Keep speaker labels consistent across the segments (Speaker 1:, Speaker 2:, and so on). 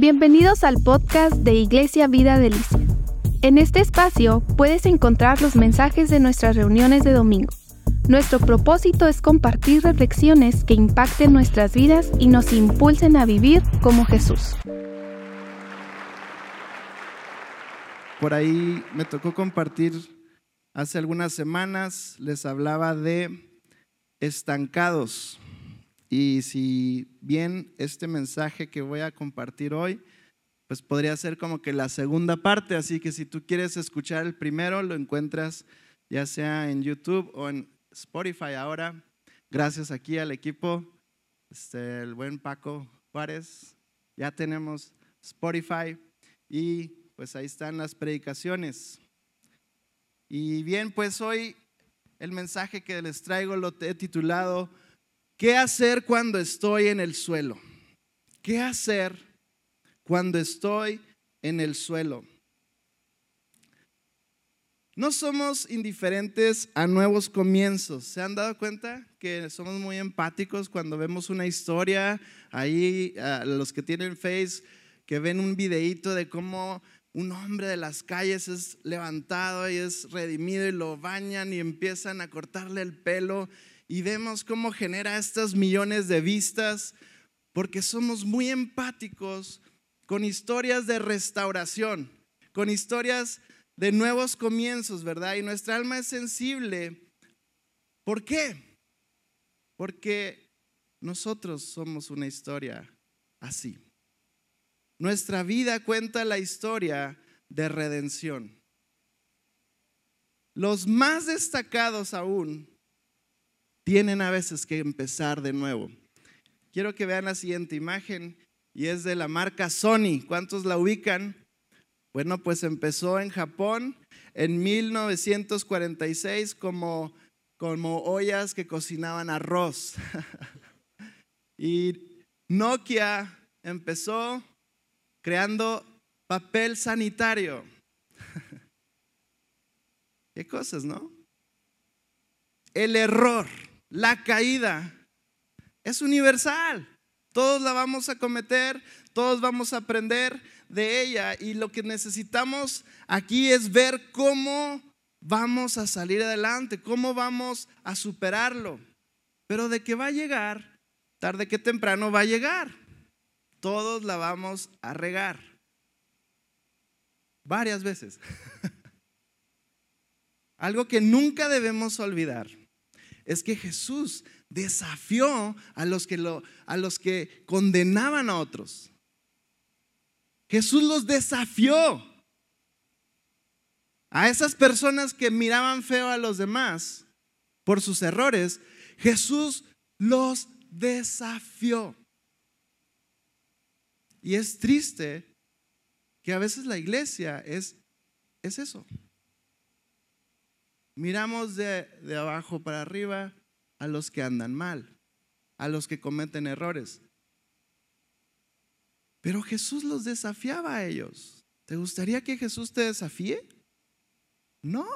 Speaker 1: Bienvenidos al podcast de Iglesia Vida Delicia. En este espacio puedes encontrar los mensajes de nuestras reuniones de domingo. Nuestro propósito es compartir reflexiones que impacten nuestras vidas y nos impulsen a vivir como Jesús.
Speaker 2: Por ahí me tocó compartir hace algunas semanas, les hablaba de estancados. Y si bien este mensaje que voy a compartir hoy, pues podría ser como que la segunda parte, así que si tú quieres escuchar el primero, lo encuentras ya sea en YouTube o en Spotify ahora. Gracias aquí al equipo, este, el buen Paco Juárez. Ya tenemos Spotify y pues ahí están las predicaciones. Y bien, pues hoy el mensaje que les traigo lo he titulado ¿Qué hacer cuando estoy en el suelo? ¿Qué hacer cuando estoy en el suelo? No somos indiferentes a nuevos comienzos. ¿Se han dado cuenta que somos muy empáticos cuando vemos una historia? Ahí, a los que tienen Face, que ven un videíto de cómo un hombre de las calles es levantado y es redimido y lo bañan y empiezan a cortarle el pelo y vemos cómo genera estas millones de vistas, porque somos muy empáticos con historias de restauración, con historias de nuevos comienzos, ¿verdad? Y nuestra alma es sensible. ¿Por qué? Porque nosotros somos una historia así. Nuestra vida cuenta la historia de redención. Los más destacados aún tienen a veces que empezar de nuevo. Quiero que vean la siguiente imagen y es de la marca Sony. ¿Cuántos la ubican? Bueno, pues empezó en Japón en 1946 como, como ollas que cocinaban arroz. y Nokia empezó creando papel sanitario. Qué cosas, ¿no? El error la caída es universal. Todos la vamos a cometer, todos vamos a aprender de ella y lo que necesitamos aquí es ver cómo vamos a salir adelante, cómo vamos a superarlo. Pero de que va a llegar, tarde que temprano va a llegar. Todos la vamos a regar. Varias veces. Algo que nunca debemos olvidar es que Jesús desafió a los que, lo, a los que condenaban a otros. Jesús los desafió. A esas personas que miraban feo a los demás por sus errores, Jesús los desafió. Y es triste que a veces la iglesia es, es eso. Miramos de, abajo para arriba a los que andan mal, a los que cometen errores. Pero Jesús los desafiaba a ellos. ¿Te gustaría que Jesús te desafíe? No,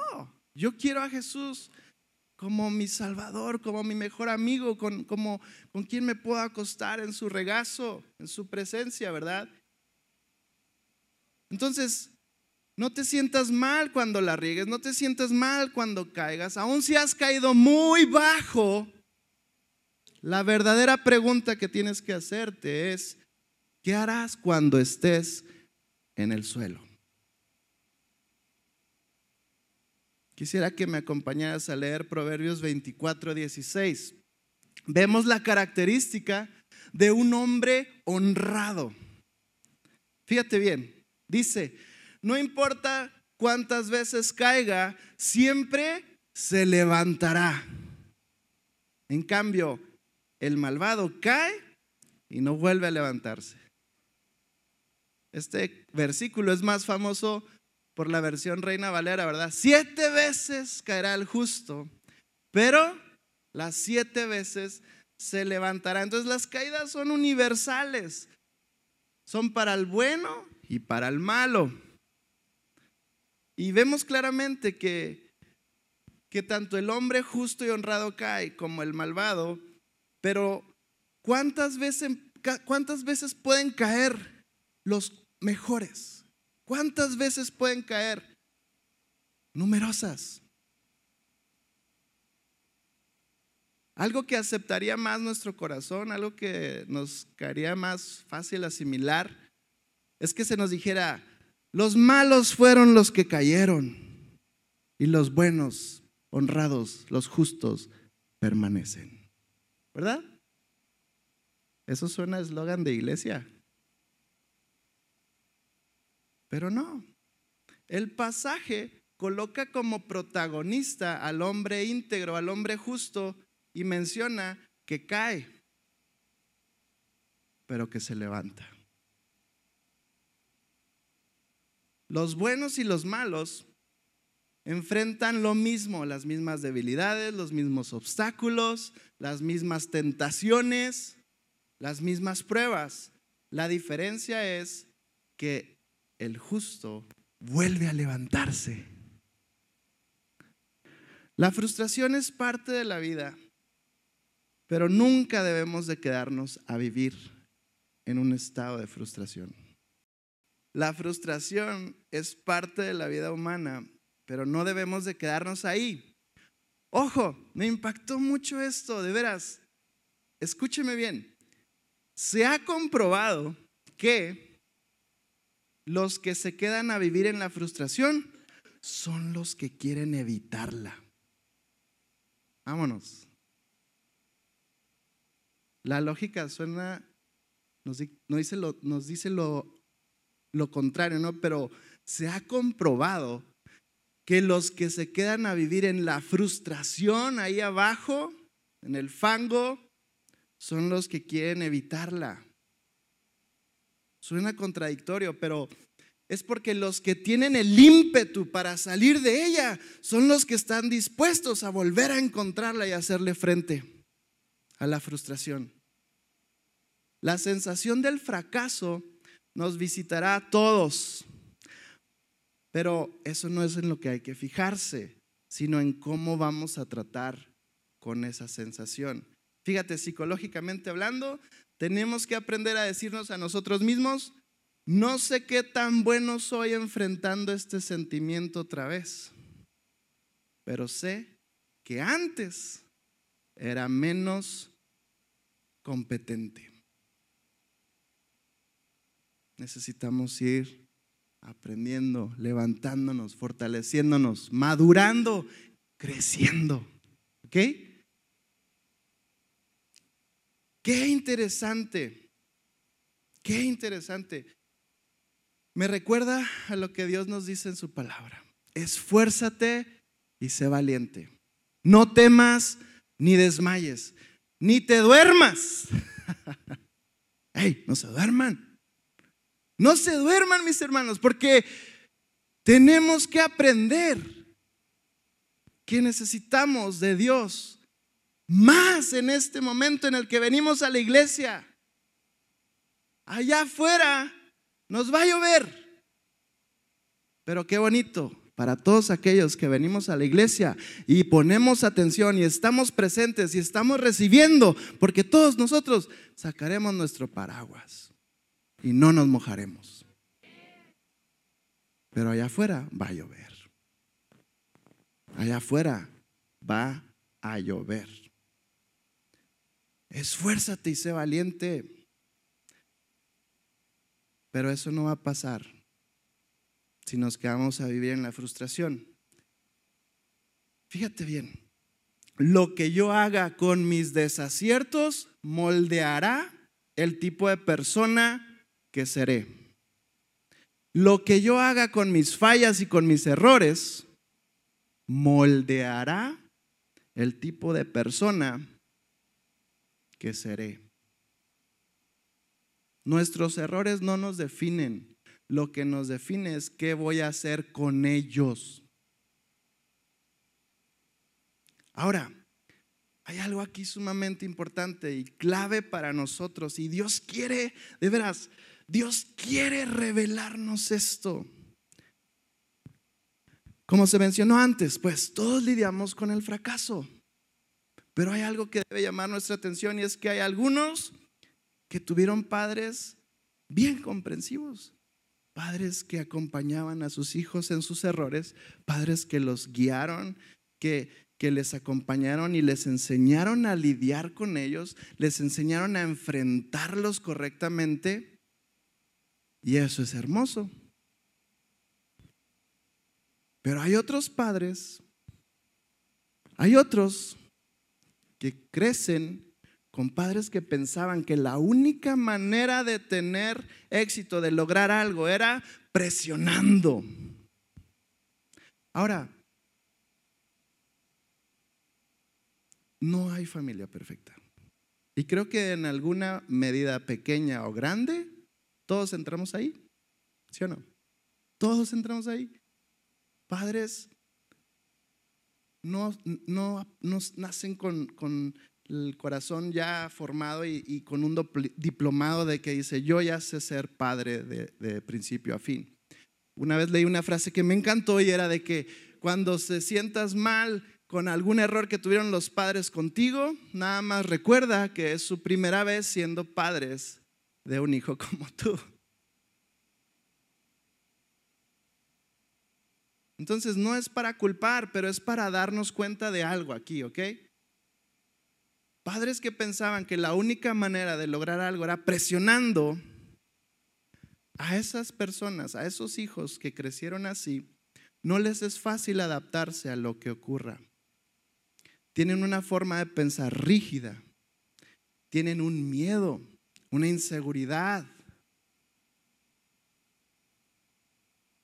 Speaker 2: yo quiero a Jesús como mi Salvador, como mi mejor amigo, con, como, con quien me puedo acostar en su regazo, en su presencia, ¿verdad? Entonces, no te sientas mal cuando la riegues, no te sientas mal cuando caigas, aun si has caído muy bajo. La verdadera pregunta que tienes que hacerte es, ¿qué harás cuando estés en el suelo? Quisiera que me acompañaras a leer Proverbios 24, 16. Vemos la característica de un hombre honrado. Fíjate bien, dice, no importa cuántas veces caiga, siempre se levantará. En cambio, el malvado cae y no vuelve a levantarse. Este versículo es más famoso por la versión Reina Valera, ¿verdad? Siete veces caerá el justo, pero las siete veces se levantará. Entonces las caídas son universales, son para el bueno y para el malo. Y vemos claramente que, que tanto el hombre justo y honrado cae como el malvado, pero ¿cuántas veces, ¿cuántas veces pueden caer los mejores. ¿Cuántas veces pueden caer? Numerosas. Algo que aceptaría más nuestro corazón, algo que nos caería más fácil asimilar, es que se nos dijera, los malos fueron los que cayeron y los buenos, honrados, los justos, permanecen. ¿Verdad? Eso suena a eslogan de iglesia. Pero no. El pasaje coloca como protagonista al hombre íntegro, al hombre justo, y menciona que cae, pero que se levanta. Los buenos y los malos enfrentan lo mismo, las mismas debilidades, los mismos obstáculos, las mismas tentaciones, las mismas pruebas. La diferencia es que el justo vuelve a levantarse. La frustración es parte de la vida, pero nunca debemos de quedarnos a vivir en un estado de frustración. La frustración es parte de la vida humana, pero no debemos de quedarnos ahí. Ojo, me impactó mucho esto, de veras. Escúcheme bien. Se ha comprobado que los que se quedan a vivir en la frustración son los que quieren evitarla. Vámonos. La lógica suena, nos, dice, lo, nos dice lo, lo contrario, ¿no? Pero se ha comprobado que los que se quedan a vivir en la frustración ahí abajo, en el fango, son los que quieren evitarla. Suena contradictorio, pero es porque los que tienen el ímpetu para salir de ella son los que están dispuestos a volver a encontrarla y hacerle frente a la frustración. La sensación del fracaso nos visitará a todos, pero eso no es en lo que hay que fijarse, sino en cómo vamos a tratar con esa sensación. Fíjate, psicológicamente hablando, tenemos que aprender a decirnos a nosotros mismos, no sé qué tan bueno soy enfrentando este sentimiento otra vez, pero sé que antes era menos competente. Necesitamos ir aprendiendo, levantándonos, fortaleciéndonos, madurando, creciendo. ¿Ok? Qué interesante, qué interesante. Me recuerda a lo que Dios nos dice en su palabra. Esfuérzate y sé valiente. No temas ni desmayes, ni te duermas. ¡Ey! No se duerman. No se duerman, mis hermanos, porque tenemos que aprender que necesitamos de Dios más en este momento en el que venimos a la iglesia. Allá afuera nos va a llover. Pero qué bonito para todos aquellos que venimos a la iglesia y ponemos atención y estamos presentes y estamos recibiendo, porque todos nosotros sacaremos nuestro paraguas y no nos mojaremos. Pero allá afuera va a llover. Allá afuera va a llover. Esfuérzate y sé valiente. Pero eso no va a pasar si nos quedamos a vivir en la frustración. Fíjate bien, lo que yo haga con mis desaciertos moldeará el tipo de persona que seré. Lo que yo haga con mis fallas y con mis errores moldeará el tipo de persona que seré. Nuestros errores no nos definen. Lo que nos define es qué voy a hacer con ellos. Ahora, hay algo aquí sumamente importante y clave para nosotros y Dios quiere, de veras, Dios quiere revelarnos esto. Como se mencionó antes, pues todos lidiamos con el fracaso. Pero hay algo que debe llamar nuestra atención y es que hay algunos que tuvieron padres bien comprensivos, padres que acompañaban a sus hijos en sus errores, padres que los guiaron, que, que les acompañaron y les enseñaron a lidiar con ellos, les enseñaron a enfrentarlos correctamente. Y eso es hermoso. Pero hay otros padres, hay otros que crecen con padres que pensaban que la única manera de tener éxito, de lograr algo, era presionando. Ahora, no hay familia perfecta. Y creo que en alguna medida pequeña o grande, todos entramos ahí. ¿Sí o no? Todos entramos ahí. Padres no, no, nacen con, con el corazón ya formado y, con un diplomado de que dice, yo ya sé ser padre de, de, principio a fin. Una vez leí una frase que me encantó y era de que cuando se sientas mal con algún error que tuvieron los padres contigo, nada más recuerda que es su primera vez siendo padres de un hijo como tú. Entonces no es para culpar, pero es para darnos cuenta de algo aquí, ¿ok? Padres que pensaban que la única manera de lograr algo era presionando a esas personas, a esos hijos que crecieron así, no les es fácil adaptarse a lo que ocurra. Tienen una forma de pensar rígida, tienen un miedo, una inseguridad.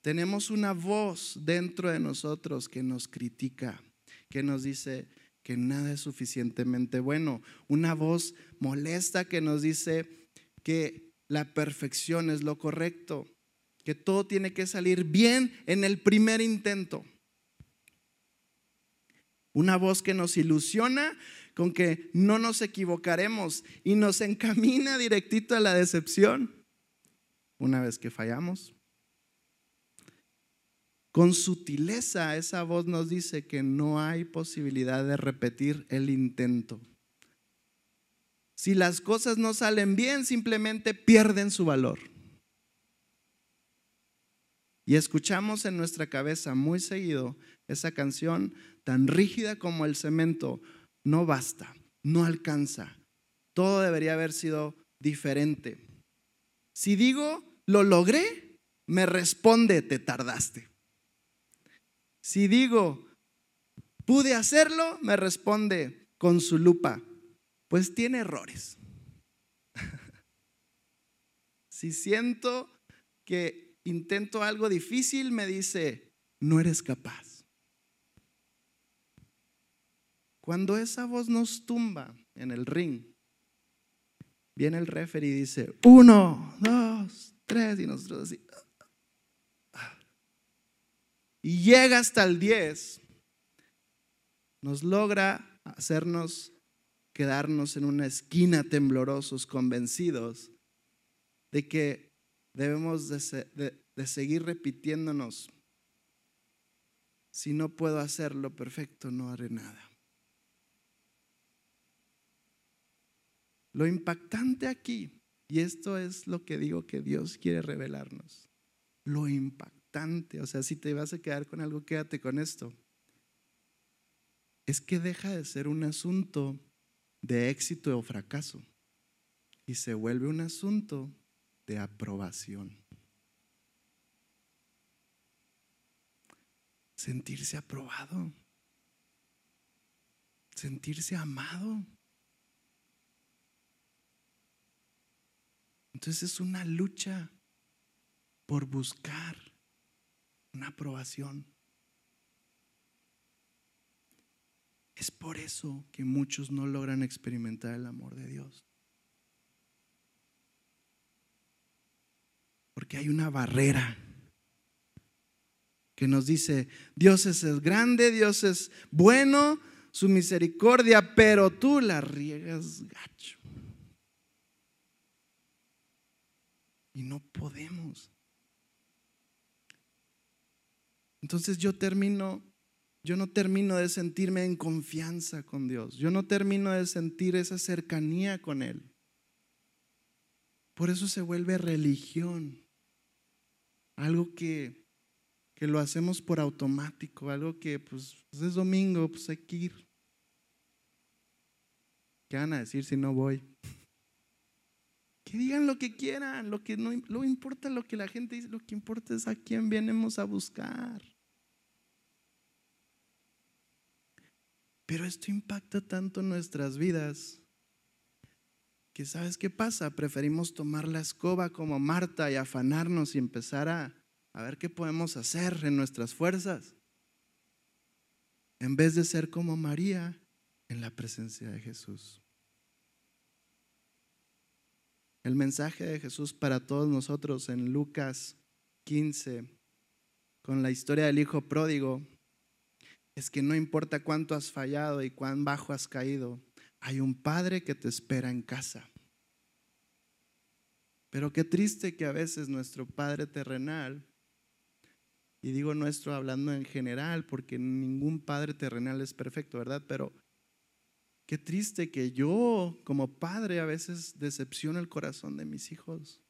Speaker 2: Tenemos una voz dentro de nosotros que nos critica, que nos dice, que nada es suficientemente bueno. Una voz molesta que nos dice que la perfección es lo correcto, que todo tiene que salir bien en el primer intento. Una voz que nos ilusiona con que no nos equivocaremos y nos encamina directito a la decepción una vez que fallamos. Con sutileza esa voz nos dice que no hay posibilidad de repetir el intento. Si las cosas no salen bien, simplemente pierden su valor. Y escuchamos en nuestra cabeza muy seguido esa canción tan rígida como el cemento. No basta, no alcanza. Todo debería haber sido diferente. Si digo, lo logré, me responde, te tardaste. Si digo, pude hacerlo, me responde con su lupa, pues tiene errores. si siento que intento algo difícil, me dice, no eres capaz. Cuando esa voz nos tumba en el ring, viene el referee y dice, uno, dos, tres, y nosotros así, y llega hasta el 10, nos logra hacernos quedarnos en una esquina temblorosos, convencidos de que debemos de, seguir repitiéndonos, si no puedo hacerlo perfecto, no haré nada. Lo impactante aquí, y esto es lo que digo que Dios quiere revelarnos, lo impactante o sea, si te vas a quedar con algo, quédate con esto. Es que deja de ser un asunto de éxito o fracaso y se vuelve un asunto de aprobación. Sentirse aprobado, sentirse amado. Entonces es una lucha por buscar una aprobación. Es por eso que muchos no logran experimentar el amor de Dios. Porque hay una barrera que nos dice, Dios es grande, Dios es bueno, su misericordia, pero tú la riegas gacho. Y no podemos. Entonces yo termino, yo no termino de sentirme en confianza con Dios. Yo no termino de sentir esa cercanía con Él. Por eso se vuelve religión. Algo que, que lo hacemos por automático, algo que pues, pues es domingo, pues hay que ir. ¿Qué van a decir si no voy? Que digan lo que quieran, lo que no lo importa lo que la gente dice, lo que importa es a quién venimos a buscar. Pero esto impacta tanto nuestras vidas que sabes qué pasa, preferimos tomar la escoba como Marta y afanarnos y empezar a, a ver qué podemos hacer en nuestras fuerzas, en vez de ser como María en la presencia de Jesús. El mensaje de Jesús para todos nosotros en Lucas 15, con la historia del Hijo pródigo, es que no importa cuánto has fallado y cuán bajo has caído, hay un Padre que te espera en casa. Pero qué triste que a veces nuestro Padre terrenal, y digo nuestro hablando en general, porque ningún Padre terrenal es perfecto, ¿verdad? Pero qué triste que yo como padre a veces decepciono el corazón de mis hijos.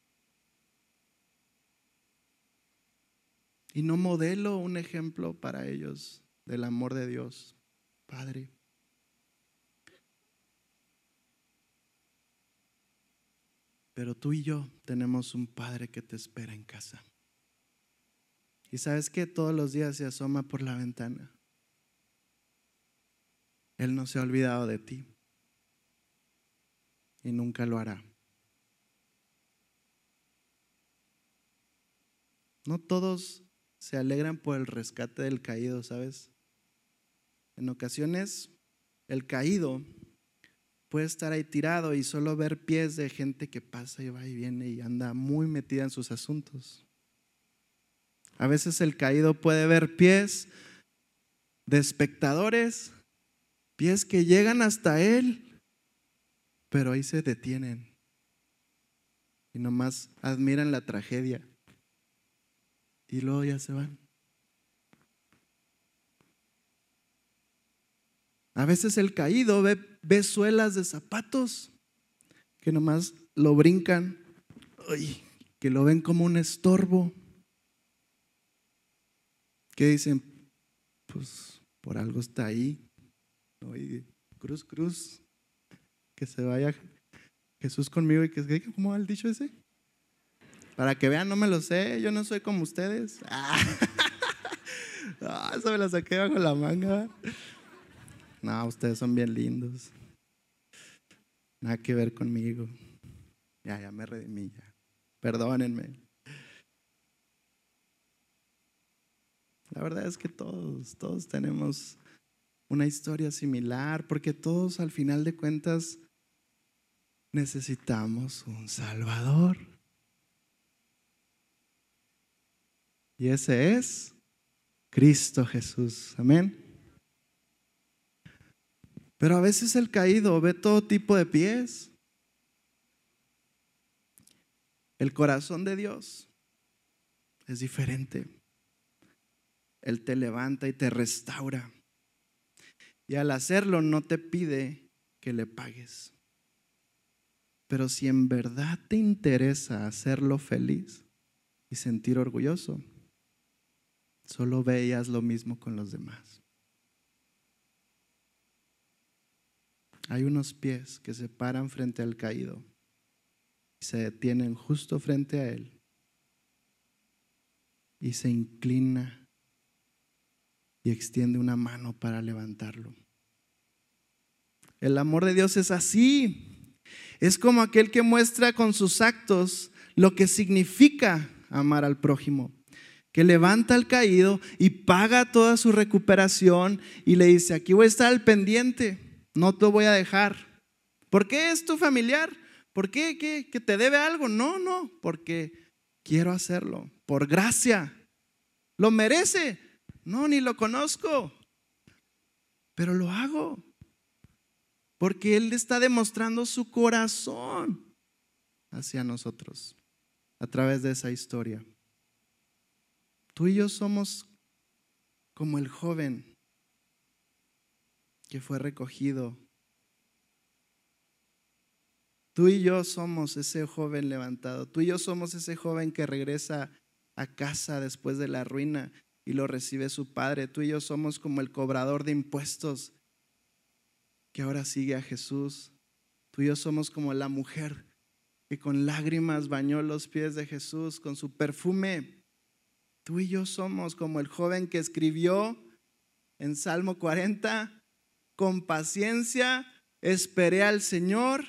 Speaker 2: Y no modelo un ejemplo para ellos del amor de Dios, Padre. Pero tú y yo tenemos un Padre que te espera en casa. Y sabes que todos los días se asoma por la ventana. Él no se ha olvidado de ti. Y nunca lo hará. No todos se alegran por el rescate del caído, ¿sabes? En ocasiones, el caído puede estar ahí tirado y solo ver pies de gente que pasa y va y viene y anda muy metida en sus asuntos. A veces el caído puede ver pies de espectadores, pies que llegan hasta él, pero ahí se detienen y nomás admiran la tragedia y luego ya se van. A veces el caído ve, suelas de zapatos que nomás lo brincan, que lo ven como un estorbo. Que dicen, pues por algo está ahí. Cruz, cruz, que se vaya Jesús conmigo y que, ¿cómo va el dicho ese? Para que vean, no me lo sé, yo no soy como ustedes. Ah, eso me lo saqué bajo la manga. No, ustedes son bien lindos. Nada que ver conmigo. Ya, ya me redimí, ya. Perdónenme. La verdad es que todos, todos tenemos una historia similar, porque todos al final de cuentas necesitamos un Salvador. Y ese es Cristo Jesús. Amén. Pero a veces el caído ve todo tipo de pies. El corazón de Dios es diferente. Él te levanta y te restaura. Y al hacerlo no te pide que le pagues. Pero si en verdad te interesa hacerlo feliz y sentir orgulloso, solo veías lo mismo con los demás. Hay unos pies que se paran frente al caído y se detienen justo frente a él y se inclina y extiende una mano para levantarlo. El amor de Dios es así. Es como aquel que muestra con sus actos lo que significa amar al prójimo que levanta al caído y paga toda su recuperación y le dice, aquí voy a estar al pendiente, no te voy a dejar. ¿Por qué es tu familiar? ¿Por qué? ¿Que, que te debe algo? No, no, porque quiero hacerlo, por gracia. ¿Lo merece? No, ni lo conozco, pero lo hago. Porque Él está demostrando su corazón hacia nosotros a través de esa historia. Tú y yo somos como el joven que fue recogido Tú y yo somos ese joven levantado. Tú y yo somos ese joven que regresa a casa después de la ruina y lo recibe su padre. Tú y yo somos como el cobrador de impuestos que ahora sigue a Jesús. Tú y yo somos como la mujer que con lágrimas bañó los pies de Jesús con su perfume. Tú y yo somos como el joven que escribió en Salmo 40, con paciencia esperé al Señor,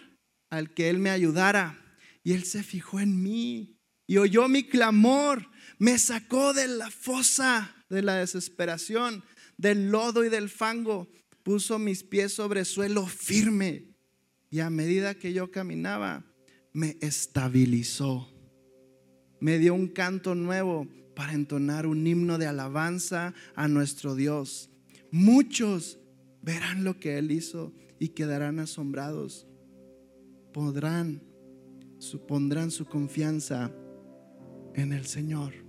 Speaker 2: al que Él me ayudara. Y Él se fijó en mí y oyó mi clamor, me sacó de la fosa de la desesperación, del lodo y del fango, puso mis pies sobre suelo firme y a medida que yo caminaba, me estabilizó. Me dio un canto nuevo para entonar un himno de alabanza a nuestro Dios. Muchos verán lo que Él hizo y quedarán asombrados. Podrán, supondrán su confianza en el Señor.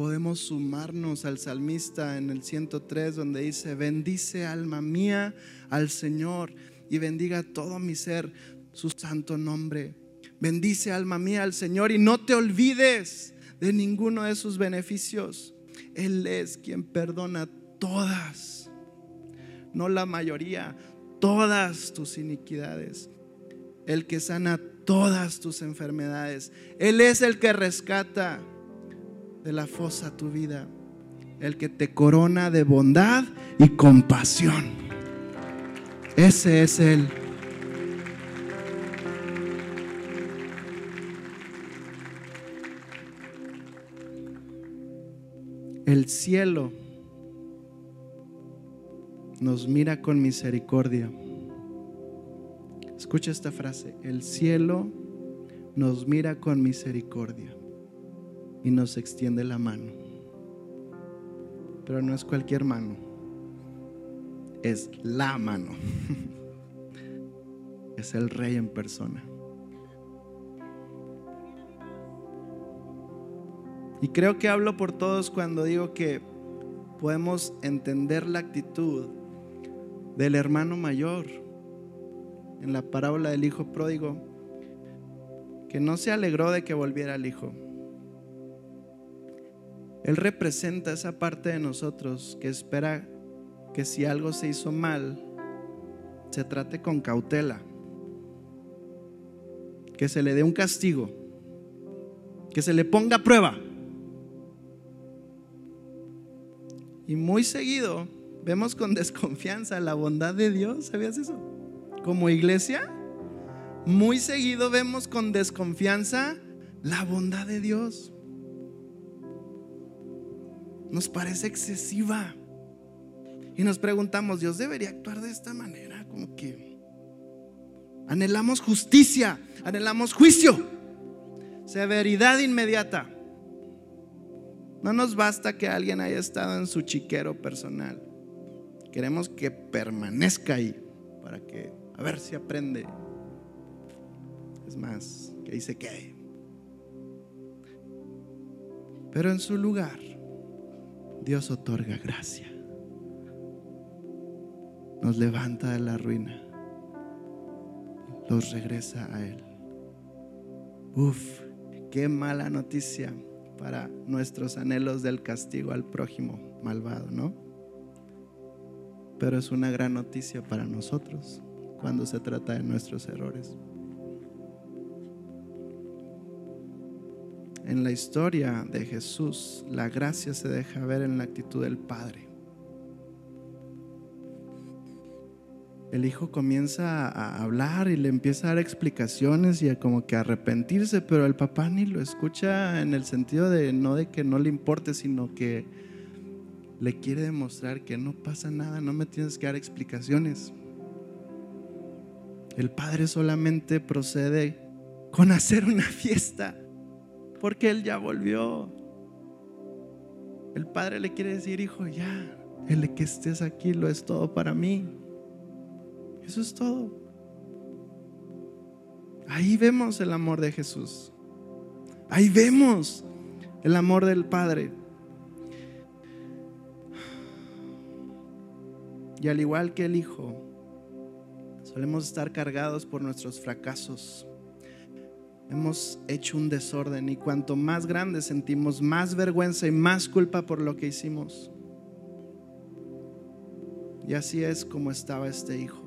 Speaker 2: Podemos sumarnos al salmista en el 103 donde dice, bendice alma mía al Señor y bendiga todo mi ser su santo nombre. Bendice alma mía al Señor y no te olvides de ninguno de sus beneficios. Él es quien perdona todas, no la mayoría, todas tus iniquidades. El que sana todas tus enfermedades. Él es el que rescata de la fosa tu vida. El que te corona de bondad y compasión. Ese es Él. El cielo nos mira con misericordia. Escucha esta frase. El cielo nos mira con misericordia y nos extiende la mano. Pero no es cualquier mano. Es la mano. Es el rey en persona. Y creo que hablo por todos cuando digo que podemos entender la actitud del hermano mayor en la parábola del hijo pródigo, que no se alegró de que volviera el hijo. Él representa esa parte de nosotros que espera que si algo se hizo mal, se trate con cautela, que se le dé un castigo, que se le ponga a prueba. Y muy seguido vemos con desconfianza la bondad de Dios, ¿sabías eso? Como iglesia, muy seguido vemos con desconfianza la bondad de Dios. Nos parece excesiva. Y nos preguntamos, Dios debería actuar de esta manera, como que anhelamos justicia, anhelamos juicio, severidad inmediata. No nos basta que alguien haya estado en su chiquero personal. Queremos que permanezca ahí para que, a ver si aprende. Es más, que dice que Pero en su lugar, Dios otorga gracia. Nos levanta de la ruina. Los regresa a Él. Uf, qué mala noticia para nuestros anhelos del castigo al prójimo malvado, ¿no? Pero es una gran noticia para nosotros cuando se trata de nuestros errores. En la historia de Jesús, la gracia se deja ver en la actitud del Padre. el hijo comienza a hablar y le empieza a dar explicaciones y a como que arrepentirse, pero el papá ni lo escucha en el sentido de no de que no le importe, sino que le quiere demostrar que no pasa nada, no me tienes que dar explicaciones. El padre solamente procede con hacer una fiesta, porque él ya volvió. El padre le quiere decir, hijo, ya, el que estés aquí lo es todo para mí. Eso es todo. Ahí vemos el amor de Jesús. Ahí vemos el amor del Padre. Y al igual que el Hijo, Solemos estar cargados por nuestros fracasos. Hemos hecho un desorden y cuanto más grande sentimos más vergüenza y más culpa por lo que hicimos. Y así es como estaba este hijo,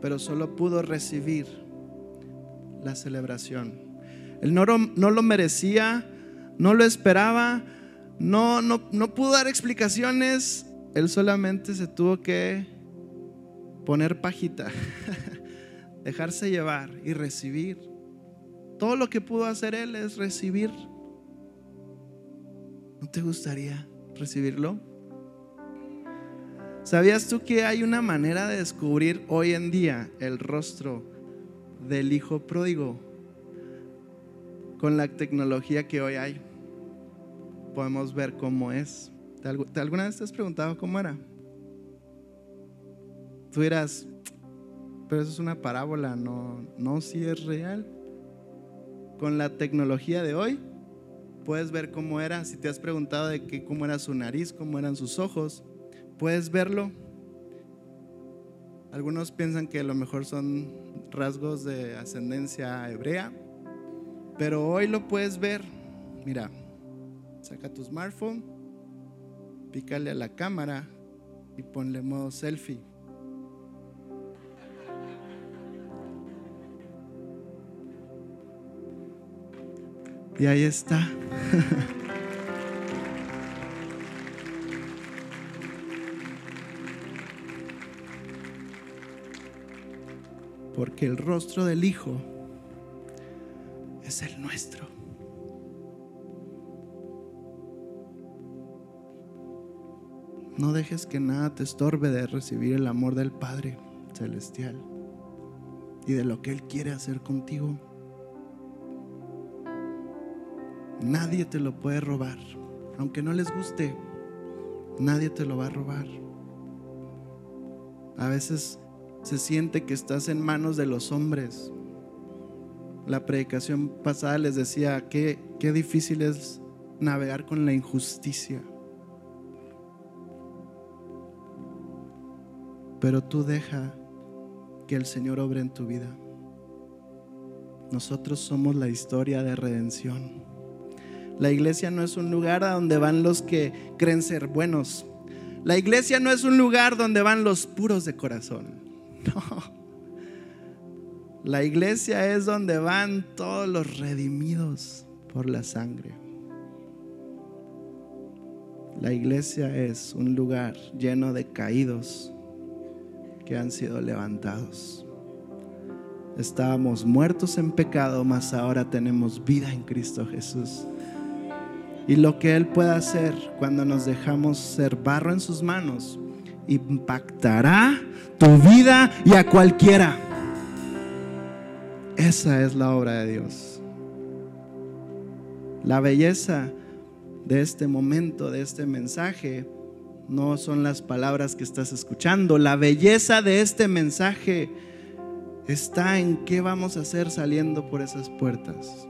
Speaker 2: pero solo pudo recibir la celebración. Él no, no lo merecía, no lo esperaba, no, no, no pudo dar explicaciones, él solamente se tuvo que poner pajita, dejarse llevar y recibir. Todo lo que pudo hacer él es recibir. ¿No te gustaría recibirlo? ¿Sabías tú que hay una manera de descubrir hoy en día el rostro del hijo pródigo con la tecnología que hoy hay? Podemos ver cómo es. ¿Alguna vez te has preguntado cómo era? Tú dirás, pero eso es una parábola, no, no si es real. Con la tecnología de hoy, puedes ver cómo era. Si te has preguntado de que, cómo era su nariz, cómo eran sus ojos, puedes verlo. Algunos piensan que a lo mejor son rasgos de ascendencia hebrea, pero hoy lo puedes ver. Mira, saca tu smartphone, pícale a la cámara y ponle modo selfie. Y ahí está. Porque el rostro del Hijo es el nuestro. No dejes que nada te estorbe de recibir el amor del Padre Celestial y de lo que Él quiere hacer contigo. Nadie te lo puede robar. Aunque no les guste, nadie te lo va a robar. A veces se siente que estás en manos de los hombres. La predicación pasada les decía que qué difícil es navegar con la injusticia. Pero tú deja que el Señor obre en tu vida. Nosotros somos la historia de redención. La iglesia no es un lugar a donde van los que creen ser buenos. La iglesia no es un lugar donde van los puros de corazón. No. La iglesia es donde van todos los redimidos por la sangre. La iglesia es un lugar lleno de caídos que han sido levantados. Estábamos muertos en pecado, mas ahora tenemos vida en Cristo Jesús y lo que Él puede hacer cuando nos dejamos ser barro en sus manos impactará tu vida y a cualquiera. Esa es la obra de Dios. La belleza de este momento, de este mensaje, no son las palabras que estás escuchando. La belleza de este mensaje está en qué vamos a hacer saliendo por esas puertas.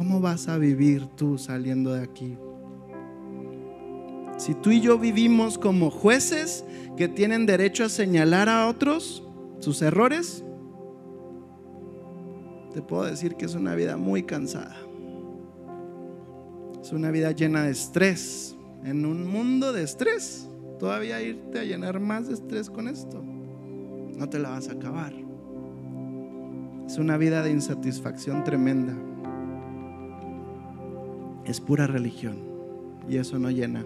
Speaker 2: ¿Cómo vas a vivir tú saliendo de aquí? Si tú y yo vivimos como jueces que tienen derecho a señalar a otros sus errores, te puedo decir que es una vida muy cansada. Es una vida llena de estrés. En un mundo de estrés, todavía irte a llenar más de estrés con esto, no te la vas a acabar. Es una vida de insatisfacción tremenda es pura religión y eso no llena.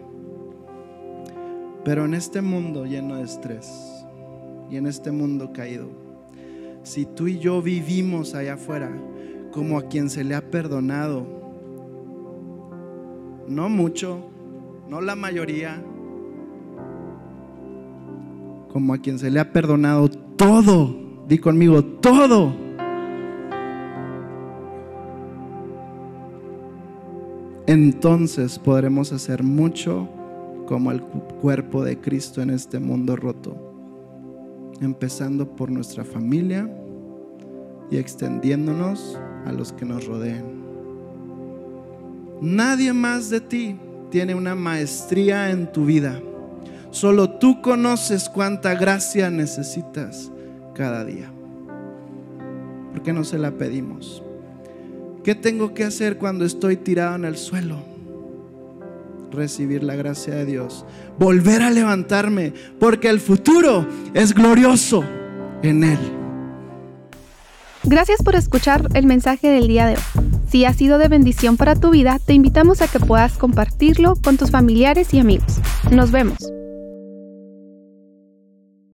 Speaker 2: Pero en este mundo lleno de estrés y en este mundo caído, si tú y yo vivimos allá afuera como a quien se le ha perdonado, no mucho, no la mayoría, como a quien se le ha perdonado todo, di conmigo, todo entonces podremos hacer mucho como el cuerpo de Cristo en este mundo roto, empezando por nuestra familia y extendiéndonos a los que nos rodeen. Nadie más de ti tiene una maestría en tu vida. Solo tú conoces cuánta gracia necesitas cada día? ¿Por qué no se la pedimos? ¿Qué tengo que hacer cuando estoy tirado en el suelo? Recibir la gracia de Dios. Volver a levantarme, porque el futuro es glorioso en Él.
Speaker 1: Gracias por escuchar el mensaje del día de hoy. Si ha sido de bendición para tu vida, te invitamos a que puedas compartirlo con tus familiares y amigos. Nos vemos.